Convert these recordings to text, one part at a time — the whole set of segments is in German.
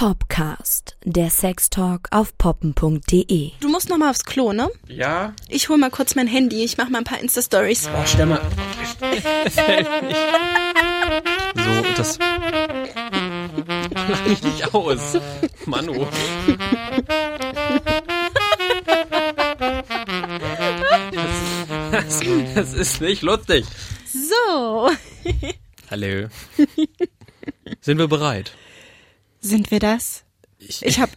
Popcast, der Sextalk auf poppen.de. Du musst noch mal aufs Klo, ne? Ja? Ich hol mal kurz mein Handy. Ich mach mal ein paar Insta-Stories. Oh, stell mal. Das hält nicht. So, das. Lach mich nicht aus. Manu. Das, das, das ist nicht lustig. So. Hallo. Sind wir bereit? Sind wir das? Ich, Ich hab,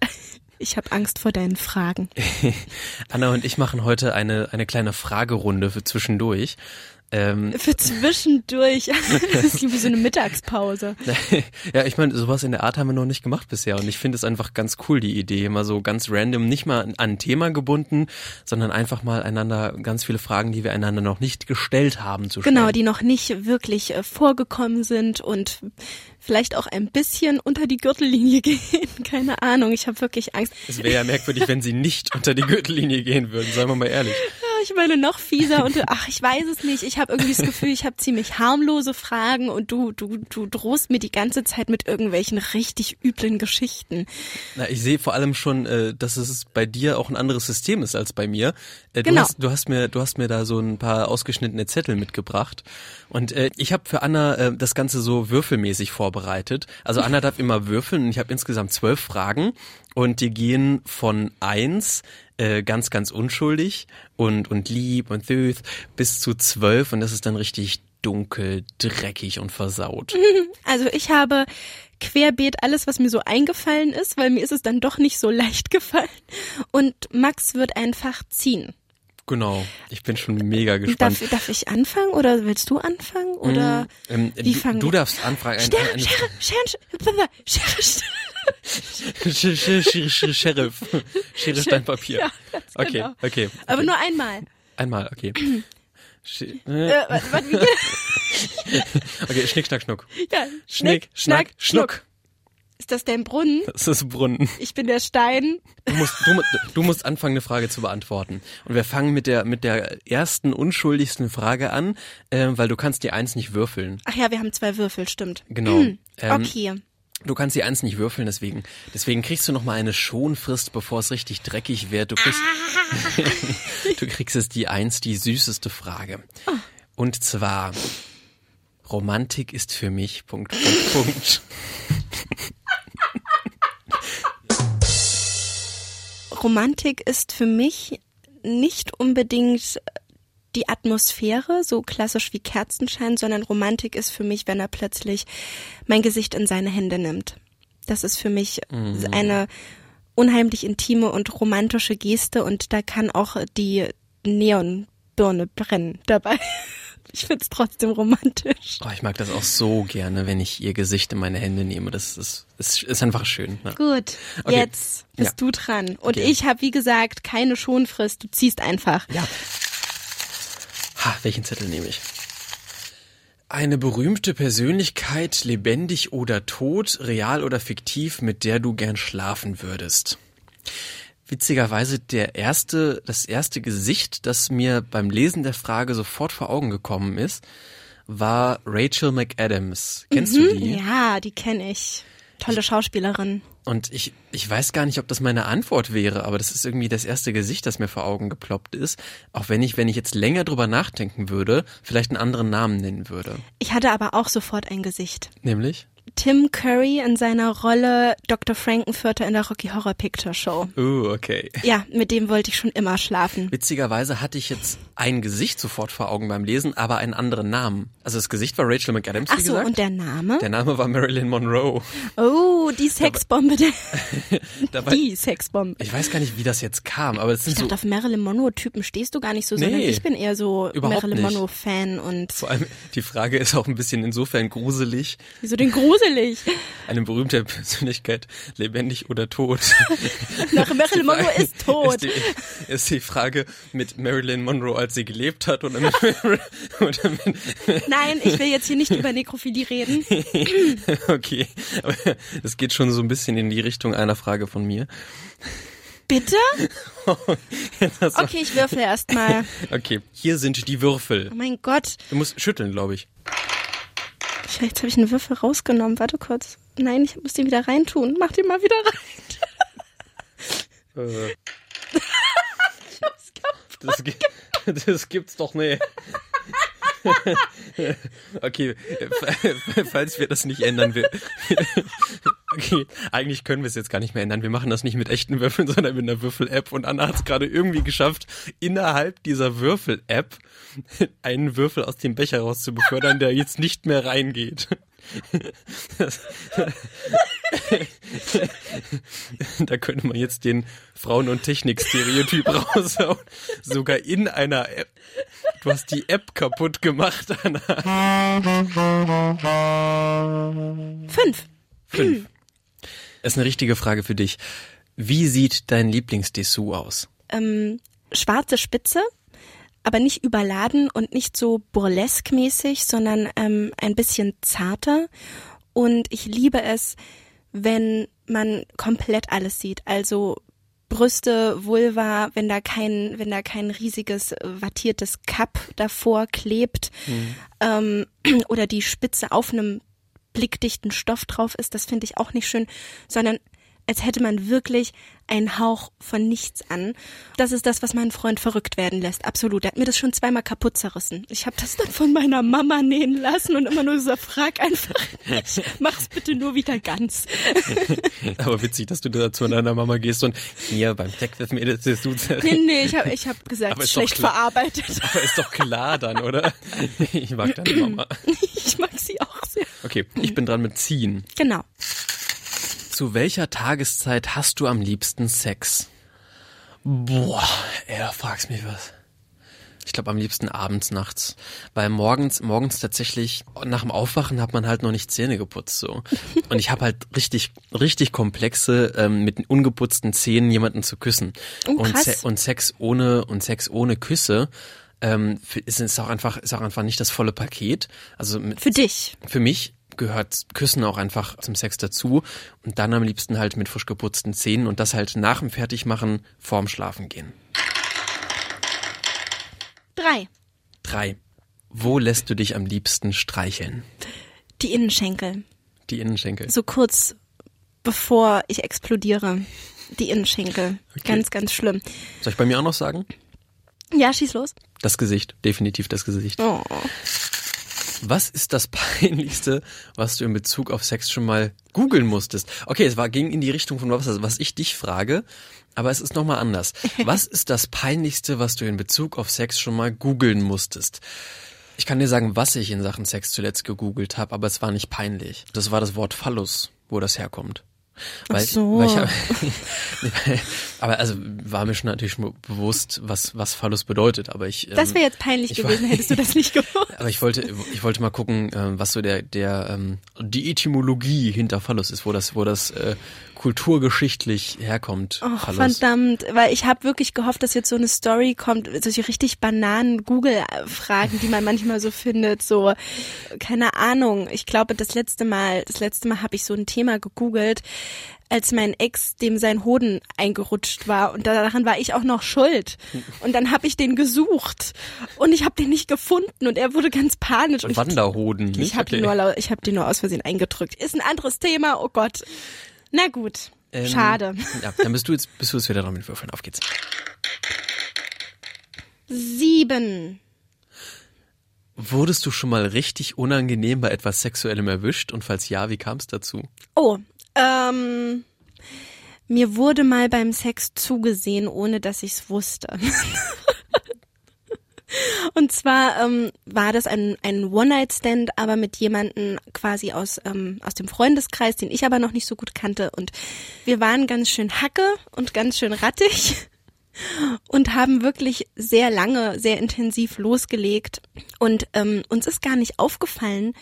ich hab Angst vor deinen Fragen. Anna und ich machen heute eine, eine kleine Fragerunde für zwischendurch. Ähm, Für zwischendurch. Das ist wie so eine Mittagspause. ja, ich meine, sowas in der Art haben wir noch nicht gemacht bisher und ich finde es einfach ganz cool, die Idee, mal so ganz random, nicht mal an ein Thema gebunden, sondern einfach mal einander ganz viele Fragen, die wir einander noch nicht gestellt haben, zu stellen. Genau, die noch nicht wirklich äh, vorgekommen sind und vielleicht auch ein bisschen unter die Gürtellinie gehen. Keine Ahnung, ich habe wirklich Angst. Es wäre ja merkwürdig, wenn sie nicht unter die Gürtellinie gehen würden, seien wir mal ehrlich. Ja, ich meine noch fieser und ach, ich weiß es nicht. Ich habe irgendwie das Gefühl, ich habe ziemlich harmlose Fragen und du du du drohst mir die ganze Zeit mit irgendwelchen richtig üblen Geschichten. Na, ich sehe vor allem schon, äh, dass es bei dir auch ein anderes System ist als bei mir. Äh, du, Genau. hast, du hast mir, du hast mir da so ein paar ausgeschnittene Zettel mitgebracht und äh, ich habe für Anna äh, das Ganze so würfelmäßig vorbereitet. Also Anna darf immer würfeln und ich habe insgesamt zwölf Fragen und die gehen von eins äh, ganz, ganz unschuldig und und lieb und süß bis zu zwölf und das ist dann richtig dunkel, dreckig und versaut. Also ich habe querbeet alles, was mir so eingefallen ist, weil mir ist es dann doch nicht so leicht gefallen. Und Max wird einfach ziehen. Genau. Ich bin schon mega gespannt. Darf, darf ich anfangen oder willst du anfangen? Oder Ähm, wie du, fangen du darfst anfragen. ein- Schere, eine- Schere, Schere, Schere, Schere, Sheriff. Schere, Stein, Papier. Ja, okay, genau. okay. Aber okay. nur einmal. Einmal, okay. Sch- Äh, äh, warte, wie Okay, Schnick, Schnack, Schnuck. ja, Schnick, Schnack, Schnuck. Ist das dein Brunnen? Das ist Brunnen. Ich bin der Stein. Du musst, du, du musst anfangen, eine Frage zu beantworten. Und wir fangen mit der, mit der ersten, unschuldigsten Frage an, äh, weil du kannst die Eins nicht würfeln. Ach ja, wir haben zwei Würfel, stimmt. Genau. Ähm, Okay. Du kannst die Eins nicht würfeln, deswegen, deswegen kriegst du noch mal eine Schonfrist, bevor es richtig dreckig wird. Du kriegst, du kriegst es die Eins, die süßeste Frage. Und zwar, Romantik ist für mich, Punkt, Punkt, Punkt. Romantik ist für mich nicht unbedingt die Atmosphäre, so klassisch wie Kerzenschein, sondern Romantik ist für mich, wenn er plötzlich mein Gesicht in seine Hände nimmt. Das ist für mich eine unheimlich intime und romantische Geste und da kann auch die Neonbirne brennen dabei. Ich find's trotzdem romantisch. Oh, ich mag das auch so gerne, wenn ich ihr Gesicht in meine Hände nehme. Das ist, ist, ist einfach schön. Ne? Gut, Okay. jetzt bist Ja. du dran. Und Okay. ich habe, wie gesagt, keine Schonfrist. Du ziehst einfach. Ja. Ha, welchen Zettel nehme ich? Eine berühmte Persönlichkeit, lebendig oder tot, real oder fiktiv, mit der du gern schlafen würdest. Witzigerweise der erste, das erste Gesicht, das mir beim Lesen der Frage sofort vor Augen gekommen ist, war Rachel McAdams. Kennst du die? Ja, die kenne ich. Tolle Schauspielerin. Und ich, ich weiß gar nicht, ob das meine Antwort wäre, aber das ist irgendwie das erste Gesicht, das mir vor Augen geploppt ist. Auch wenn ich, wenn ich jetzt länger drüber nachdenken würde, vielleicht einen anderen Namen nennen würde. Ich hatte aber auch sofort ein Gesicht. Nämlich? Tim Curry in seiner Rolle Dr. Frankenfurter in der Rocky Horror Picture Show. Oh, okay. Ja, mit dem wollte ich schon immer schlafen. Witzigerweise hatte ich jetzt ein Gesicht sofort vor Augen beim Lesen, aber einen anderen Namen. Also das Gesicht war Rachel McAdams, Ach wie so, gesagt. und der Name? der Name war Marilyn Monroe. Oh, die Sexbombe. Dabei, die Sexbombe. ich weiß gar nicht, wie das jetzt kam, aber es Ich sind so dachte, auf Marilyn Monroe-Typen stehst du gar nicht so, sondern Nee, ich bin eher so Marilyn. Monroe-Fan und vor allem die Frage ist auch ein bisschen insofern gruselig. wieso denn gruselig? Eine berühmte Persönlichkeit, lebendig oder tot. Nach Marilyn Monroe ist tot. Ist die, ist die Frage mit Marilyn Monroe, als sie gelebt hat oder mit, oder mit Nein, ich will jetzt hier nicht über Nekrophilie reden. okay, aber es geht schon so ein bisschen in die Richtung einer Frage von mir. Bitte? Okay, ich würfle erstmal. Okay, hier sind die Würfel. Oh mein Gott. Du musst schütteln, glaube ich. Vielleicht habe ich einen Würfel rausgenommen. Warte kurz. Nein, ich muss den wieder reintun. Mach den mal wieder rein. Äh. das, gi- das gibt's doch nicht. okay, f- falls wir das nicht ändern, wir, okay, eigentlich können wir es jetzt gar nicht mehr ändern. Wir machen das nicht mit echten Würfeln, sondern mit einer Würfel-App. Und Anna hat es gerade irgendwie geschafft, innerhalb dieser Würfel-App einen Würfel aus dem Becher rauszubefördern, der jetzt nicht mehr reingeht. Da könnte man jetzt den Frauen- und Technik-Stereotyp raushauen. Sogar in einer App. Du hast die App kaputt gemacht, Anna. Fünf. Fünf. Das ist eine richtige Frage für dich. Wie sieht dein Lieblingsdessous aus? Ähm, schwarze Spitze, aber nicht überladen und nicht so burlesque-mäßig, sondern ähm, ein bisschen zarter. Und ich liebe es, wenn man komplett alles sieht. Also Brüste, Vulva, wenn da kein, wenn da kein riesiges äh, wattiertes Cup davor klebt ähm, oder die Spitze auf einem blickdichten Stoff drauf ist, das finde ich auch nicht schön, sondern als hätte man wirklich einen Hauch von nichts an. Das ist das, was meinen Freund verrückt werden lässt. Absolut. Er hat mir das schon zweimal kaputt zerrissen. Ich habe das dann von meiner Mama nähen lassen und immer nur so, frag einfach nicht. Mach's bitte nur wieder ganz. Aber witzig, dass du da zu deiner Mama gehst und hier beim Sex ist mir das Dessous Nee, nee, ich habe ich hab gesagt, Aber schlecht klar. verarbeitet. Aber ist doch klar dann, oder? Ich mag deine Mama. Ich mag. Okay, ich bin dran mit ziehen. Genau. Zu welcher Tageszeit hast du am liebsten Sex? Boah, er fragst mich was. Ich glaube am liebsten abends, nachts. Weil morgens, morgens tatsächlich, nach dem Aufwachen hat man halt noch nicht Zähne geputzt so. Und ich habe halt richtig, richtig komplexe, ähm, mit ungeputzten Zähnen jemanden zu küssen. Oh, und. Se und Sex ohne und Sex ohne Küsse ähm, ist, ist auch einfach, ist auch einfach nicht das volle Paket. Also mit, Für dich. für mich gehört Küssen auch einfach zum Sex dazu und dann am liebsten halt mit frisch geputzten Zähnen und das halt nach dem Fertigmachen vorm Schlafen gehen. Drei. Drei. Wo lässt du dich am liebsten streicheln? Die Innenschenkel. Die Innenschenkel. So kurz bevor ich explodiere. Die Innenschenkel. Ganz, ganz schlimm. Soll ich bei mir auch noch sagen? Ja, schieß los. Das Gesicht, definitiv das Gesicht. Oh. Was ist das Peinlichste, was du in Bezug auf Sex schon mal googeln musstest? Okay, es war, ging in die Richtung von was, was ich dich frage, aber es ist nochmal anders. Was ist das Peinlichste, was du in Bezug auf Sex schon mal googeln musstest? Ich kann dir sagen, was ich in Sachen Sex zuletzt gegoogelt habe, aber es war nicht peinlich. Das war das Wort Phallus, wo das herkommt. Weil, so. weil ich hab, aber also war mir schon natürlich schon bewusst, was was Phallus bedeutet, aber ich Das ähm, wäre jetzt peinlich ich gewesen, hättest du das nicht gewusst. aber ich wollte, ich wollte mal gucken, äh, was so der, der, ähm, die Etymologie hinter Phallus ist, wo das, wo das äh, kulturgeschichtlich herkommt. Oh, Phallus. verdammt, weil ich habe wirklich gehofft, dass jetzt so eine Story kommt, solche richtig bananen Google-Fragen, die man manchmal so findet, so keine Ahnung. Ich glaube, das letzte Mal, das letzte Mal habe ich so ein Thema gegoogelt, als mein Ex dem sein Hoden eingerutscht war und daran war ich auch noch schuld. Und dann habe ich den gesucht und ich habe den nicht gefunden und er wurde ganz panisch. Und ich, Wanderhoden. ich nicht? habe den, nur ich hab den nur aus Versehen eingedrückt. Ist ein anderes Thema, oh Gott. Na gut, Ähm, schade. Ja, dann bist du jetzt, bist du jetzt wieder dran mit Würfeln. Auf geht's. Sieben. Wurdest du schon mal richtig unangenehm bei etwas Sexuellem erwischt? Und falls ja, wie kam es dazu? Oh, ähm, mir wurde mal beim Sex zugesehen, ohne dass ich's wusste. Und zwar ähm, war das ein, ein One-Night-Stand, aber mit jemandem quasi aus, ähm, aus dem Freundeskreis, den ich aber noch nicht so gut kannte. Und wir waren ganz schön hacke und ganz schön rattig und haben wirklich sehr lange, sehr intensiv losgelegt. Und ähm, uns ist gar nicht aufgefallen,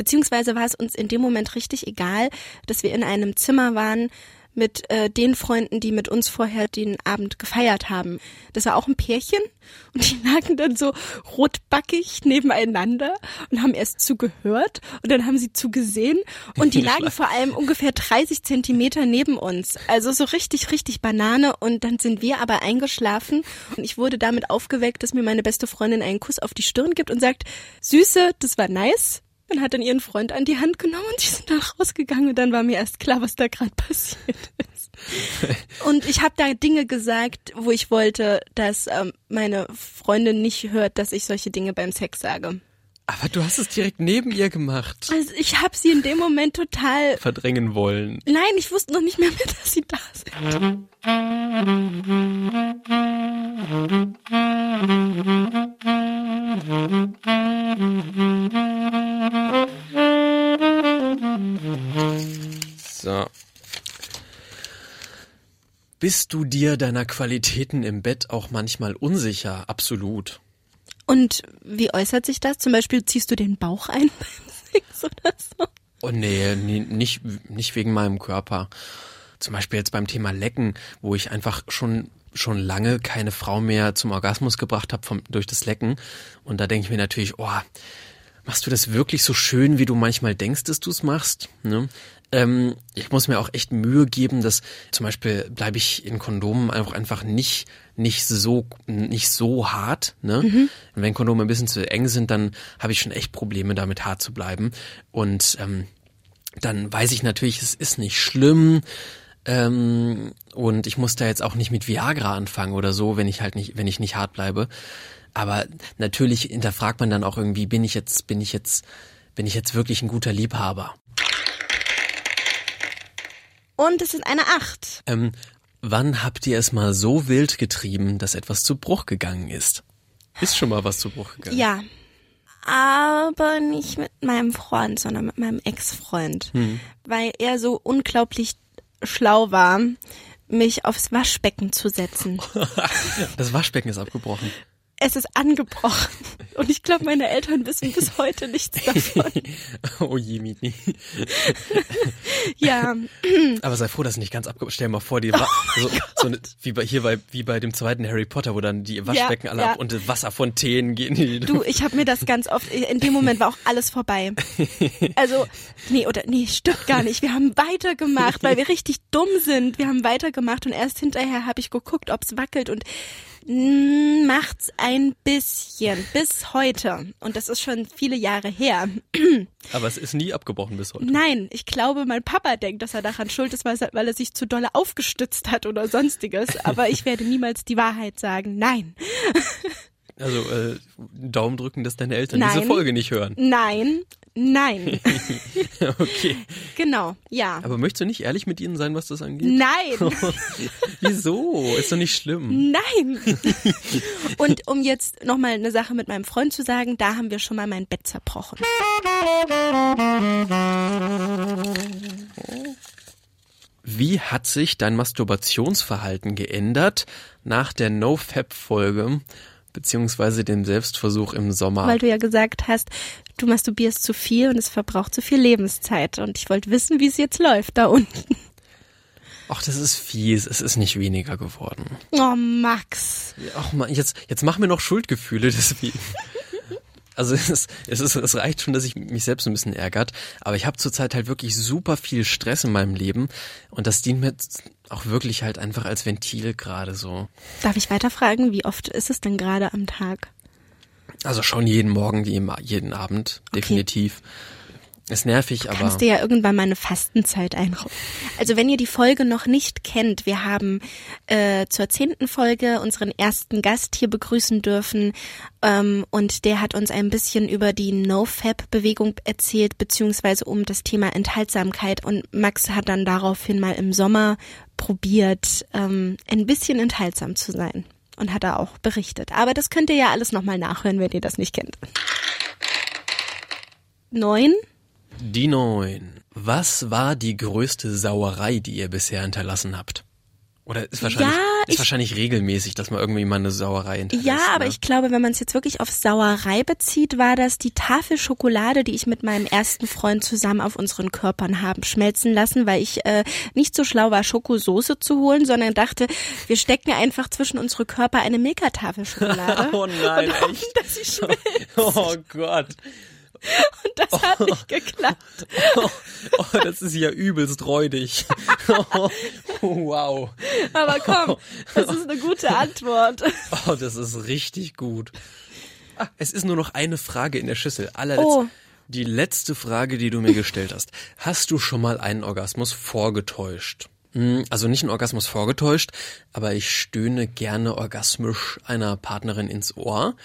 beziehungsweise war es uns in dem Moment richtig egal, dass wir in einem Zimmer waren mit äh, den Freunden, die mit uns vorher den Abend gefeiert haben. Das war auch ein Pärchen und die lagen dann so rotbackig nebeneinander und haben erst zugehört und dann haben sie zugesehen und die lagen vor allem ungefähr 30 Zentimeter neben uns. Also so richtig, richtig Banane und dann sind wir aber eingeschlafen und ich wurde damit aufgeweckt, dass mir meine beste Freundin einen Kuss auf die Stirn gibt und sagt, Süße, das war nice, und hat dann ihren Freund an die Hand genommen und die sind dann rausgegangen und dann war mir erst klar, was da gerade passiert ist. Und ich habe da Dinge gesagt, wo ich wollte, dass ähm, meine Freundin nicht hört, dass ich solche Dinge beim Sex sage. Aber du hast es direkt neben ihr gemacht. Also ich habe sie in dem Moment total verdrängen wollen. Nein, ich wusste noch nicht mehr, mehr dass sie da sind. So. Bist du dir deiner Qualitäten im Bett auch manchmal unsicher? Absolut. Und wie äußert sich das? Zum Beispiel ziehst du den Bauch ein beim Sex oder so? Oh nee, nee, nicht, nicht wegen meinem Körper. Zum Beispiel jetzt beim Thema Lecken, wo ich einfach schon schon lange keine Frau mehr zum Orgasmus gebracht habe durch das Lecken. Und da denke ich mir natürlich, oh, machst du das wirklich so schön, wie du manchmal denkst, dass du es machst? Ne? Ähm, ich muss mir auch echt Mühe geben, dass zum Beispiel bleibe ich in Kondomen einfach einfach nicht nicht so nicht so hart. Ne? Mhm. wenn Kondome ein bisschen zu eng sind, dann habe ich schon echt Probleme damit hart zu bleiben. Und ähm, dann weiß ich natürlich, es ist nicht schlimm. Ähm, und ich muss da jetzt auch nicht mit Viagra anfangen oder so, wenn ich halt nicht, wenn ich nicht hart bleibe. Aber natürlich hinterfragt man dann auch irgendwie, bin ich jetzt, bin ich jetzt, bin ich jetzt wirklich ein guter Liebhaber? Und es ist eine Acht. Ähm, wann habt ihr es mal so wild getrieben, dass etwas zu Bruch gegangen ist? Ist schon mal was zu Bruch gegangen? Ja. Aber nicht mit meinem Freund, sondern mit meinem Ex-Freund. Hm. Weil er so unglaublich schlau war, mich aufs Waschbecken zu setzen. das Waschbecken ist abgebrochen es ist angebrochen. Und ich glaube, meine Eltern wissen bis heute nichts davon. oh je, Mini. ja. Aber sei froh, dass es nicht ganz abgebrochen Stell dir mal vor, die war oh so, so eine, wie bei hier bei wie bei dem zweiten Harry Potter, wo dann die Waschbecken ja, alle ja. ab und Wasserfontänen gehen. Du, ich habe mir das ganz oft in dem Moment war auch alles vorbei. Also, nee, oder nee, stimmt gar nicht. Wir haben weitergemacht, weil wir richtig dumm sind. Wir haben weitergemacht und erst hinterher habe ich geguckt, ob es wackelt und macht's ein bisschen bis heute und das ist schon viele Jahre her. Aber es ist nie abgebrochen bis heute. Nein, ich glaube, mein Papa denkt, dass er daran schuld ist, weil er sich zu dolle aufgestützt hat oder sonstiges. Aber ich werde niemals die Wahrheit sagen. Nein. Also äh, Daumen drücken, dass deine Eltern Nein. diese Folge nicht hören. Nein, Nein. okay. Genau, ja. Aber möchtest du nicht ehrlich mit ihnen sein, was das angeht? Nein. Wieso? Ist doch nicht schlimm. Nein. Und um jetzt nochmal eine Sache mit meinem Freund zu sagen, da haben wir schon mal mein Bett zerbrochen. Wie hat sich dein Masturbationsverhalten geändert nach der No-Fab-Folge beziehungsweise dem Selbstversuch im Sommer. Weil du ja gesagt hast, du masturbierst zu viel und es verbraucht zu viel Lebenszeit. Und ich wollte wissen, wie es jetzt läuft da unten. Ach, das ist fies. Es ist nicht weniger geworden. Oh, Max. Ach man, jetzt, jetzt mach mir noch Schuldgefühle deswegen. Also es, es, ist, es reicht schon, dass ich mich selbst ein bisschen ärgert, aber ich habe zurzeit halt wirklich super viel Stress in meinem Leben und das dient mir auch wirklich halt einfach als Ventil gerade so. Darf ich weiterfragen, wie oft ist es denn gerade am Tag? Also schon jeden Morgen wie jeden Abend, okay. definitiv. Ist nervig, du aber. Kannst dir ja irgendwann mal eine Fastenzeit einräumen. Also wenn ihr die Folge noch nicht kennt, wir haben äh, zur zehnten Folge unseren ersten Gast hier begrüßen dürfen ähm, und der hat uns ein bisschen über die No-Fab-Bewegung erzählt, beziehungsweise um das Thema Enthaltsamkeit und Max hat dann daraufhin mal im Sommer probiert, ähm, ein bisschen enthaltsam zu sein und hat da auch berichtet. Aber das könnt ihr ja alles nochmal nachhören, wenn ihr das nicht kennt. Neun die neun. Was war die größte Sauerei, die ihr bisher hinterlassen habt? Oder ist wahrscheinlich, ja, ist wahrscheinlich regelmäßig, dass man irgendwie mal eine Sauerei hinterlässt. Ja, aber ne? ich glaube, wenn man es jetzt wirklich auf Sauerei bezieht, war das die Tafel Schokolade, die ich mit meinem ersten Freund zusammen auf unseren Körpern haben schmelzen lassen, weil ich äh, nicht so schlau war, Schokosoße zu holen, sondern dachte, wir stecken einfach zwischen unsere Körper eine Milka-Tafel Schokolade. oh nein, und hoffen, echt? dass sie schmilzt. Oh Gott. Und das hat nicht geklappt. Oh, oh, das ist ja übelst räudig. Oh, wow. Aber komm, das ist eine gute Antwort. Oh, das ist richtig gut. Ah, es ist nur noch eine Frage in der Schüssel. Allerletzt. Oh. Die letzte Frage, die du mir gestellt hast. Hast du schon mal einen Orgasmus vorgetäuscht? Hm, Also nicht einen Orgasmus vorgetäuscht, aber ich stöhne gerne orgasmisch einer Partnerin ins Ohr,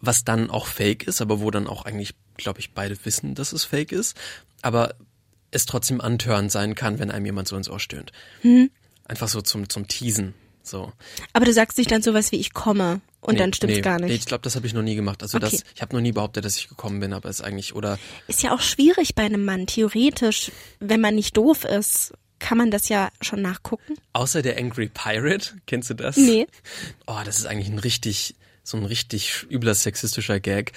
was dann auch fake ist, aber wo dann auch eigentlich, glaube ich, beide wissen, dass es fake ist, aber es trotzdem antörend sein kann, wenn einem jemand so ins Ohr stöhnt. Einfach so zum, zum Teasen. So. Aber du sagst nicht dann sowas wie ich komme und Nee, dann stimmt's nee, gar Nee, nicht. ich glaube, das habe ich noch nie gemacht. Also Okay. das, ich habe noch nie behauptet, dass ich gekommen bin, aber es ist eigentlich, oder Ist ja auch schwierig bei einem Mann. Theoretisch, wenn man nicht doof ist, kann man das ja schon nachgucken. außer der Angry Pirate, kennst du das? Nee. Oh, das ist eigentlich ein richtig, so ein richtig übler sexistischer Gag,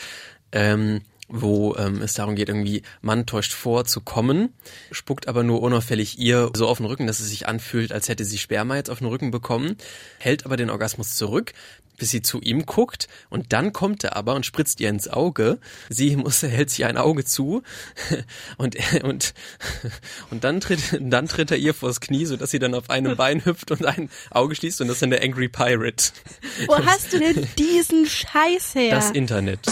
ähm, wo ähm, es darum geht, irgendwie, Mann täuscht vor zu kommen, spuckt aber nur unauffällig ihr so auf den Rücken, dass es sich anfühlt, als hätte sie Sperma jetzt auf den Rücken bekommen, hält aber den Orgasmus zurück, bis sie zu ihm guckt und dann kommt er aber und spritzt ihr ins Auge. Sie muss, hält sich ein Auge zu und, und, und dann tritt, dann tritt er ihr vors Knie, sodass sie dann auf einem Bein hüpft und ein Auge schließt und das ist dann der Angry Pirate. Wo hast du denn diesen Scheiß her? Das Internet.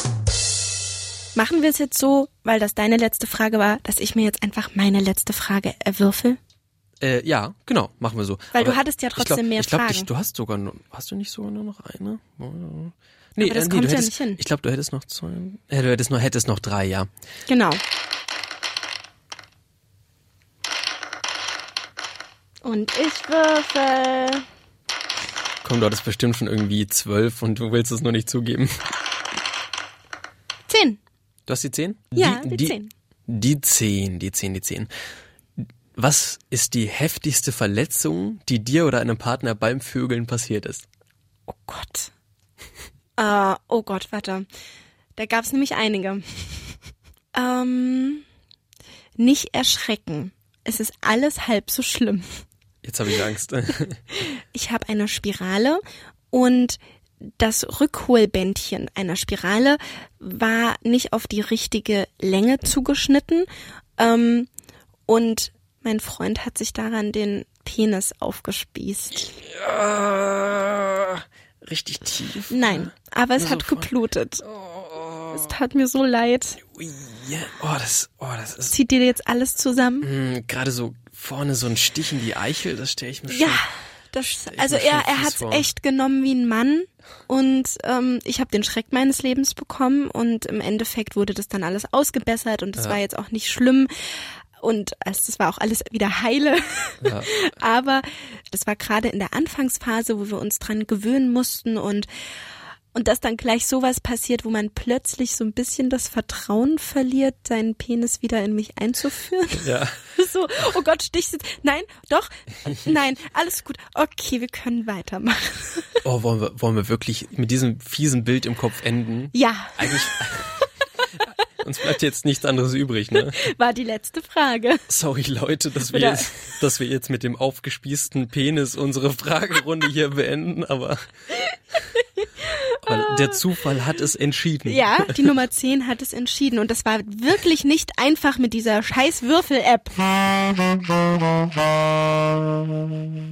Machen wir es jetzt so, weil das deine letzte Frage war, dass ich mir jetzt einfach meine letzte Frage erwürfel? Äh, ja, genau, machen wir so. Weil du hattest ja trotzdem ich glaub, mehr ich glaub, Fragen. Ich, du hast sogar nur, hast du nicht sogar nur noch eine? Nee, Aber das äh, nee, kommt ja hättest, nicht hin. Ich glaube, du hättest noch zwei. Äh, du hättest noch, hättest noch drei, ja. Genau. Und ich würfel. Komm, du hattest bestimmt schon irgendwie zwölf und du willst es nur nicht zugeben. Zehn. Du hast die zehn? Ja, die zehn. Die zehn, die zehn, die zehn. Was ist die heftigste Verletzung, die dir oder einem Partner beim Vögeln passiert ist? Oh Gott. Äh, oh Gott, warte. Da gab's nämlich einige. ähm, nicht erschrecken. Es ist alles halb so schlimm. Jetzt habe ich Angst. Ich habe eine Spirale und das Rückholbändchen einer Spirale war nicht auf die richtige Länge zugeschnitten ähm, und mein Freund hat sich daran den Penis aufgespießt. Ja, richtig tief. Nein, aber es Nur hat so geblutet. Es tat mir so leid. Oh, das, oh, das ist Zieht dir jetzt alles zusammen? Hm, gerade so vorne so ein Stich in die Eichel, das stelle ich mir schon. Ja, das, also er, er hat's vor. echt genommen wie ein Mann und ähm, ich habe den Schreck meines Lebens bekommen und im Endeffekt wurde das dann alles ausgebessert und es war jetzt auch nicht schlimm und also das war auch alles wieder heile. Ja. Aber das war gerade in der Anfangsphase, wo wir uns dran gewöhnen mussten und und dass dann gleich sowas passiert, wo man plötzlich so ein bisschen das Vertrauen verliert, seinen Penis wieder in mich einzuführen. Ja. So, oh Gott, stichst jetzt. Nein, doch, nein, alles gut. Okay, wir können weitermachen. Oh, wollen wir, wollen wir wirklich mit diesem fiesen Bild im Kopf enden? Ja, Eigentlich. Uns bleibt jetzt nichts anderes übrig, ne? war die letzte Frage. Sorry, Leute, dass wir, Oder- jetzt, dass wir jetzt mit dem aufgespießten Penis unsere Fragerunde hier beenden, aber, aber der Zufall hat es entschieden. Ja, die Nummer 10 hat es entschieden und das war wirklich nicht einfach mit dieser scheiß Würfel-App.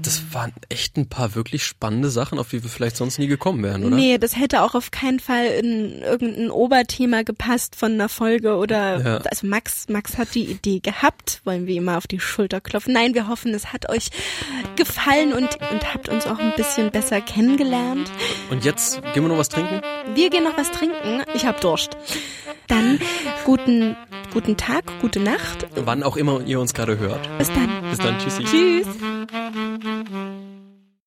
Das waren echt ein paar wirklich spannende Sachen, auf die wir vielleicht sonst nie gekommen wären, oder? Nee, das hätte auch auf keinen Fall in irgendein Oberthema gepasst von einer Folge oder Ja. also Max, Max hat die Idee gehabt, wollen wir ihm mal auf die Schulter klopfen. Nein, wir hoffen, es hat euch gefallen und, und habt uns auch ein bisschen besser kennengelernt. Und jetzt gehen wir noch was trinken? Wir gehen noch was trinken. Ich hab Durst. Dann guten, guten Tag, gute Nacht. Wann auch immer ihr uns gerade hört. Bis dann. Bis dann, tschüssi. Tschüss.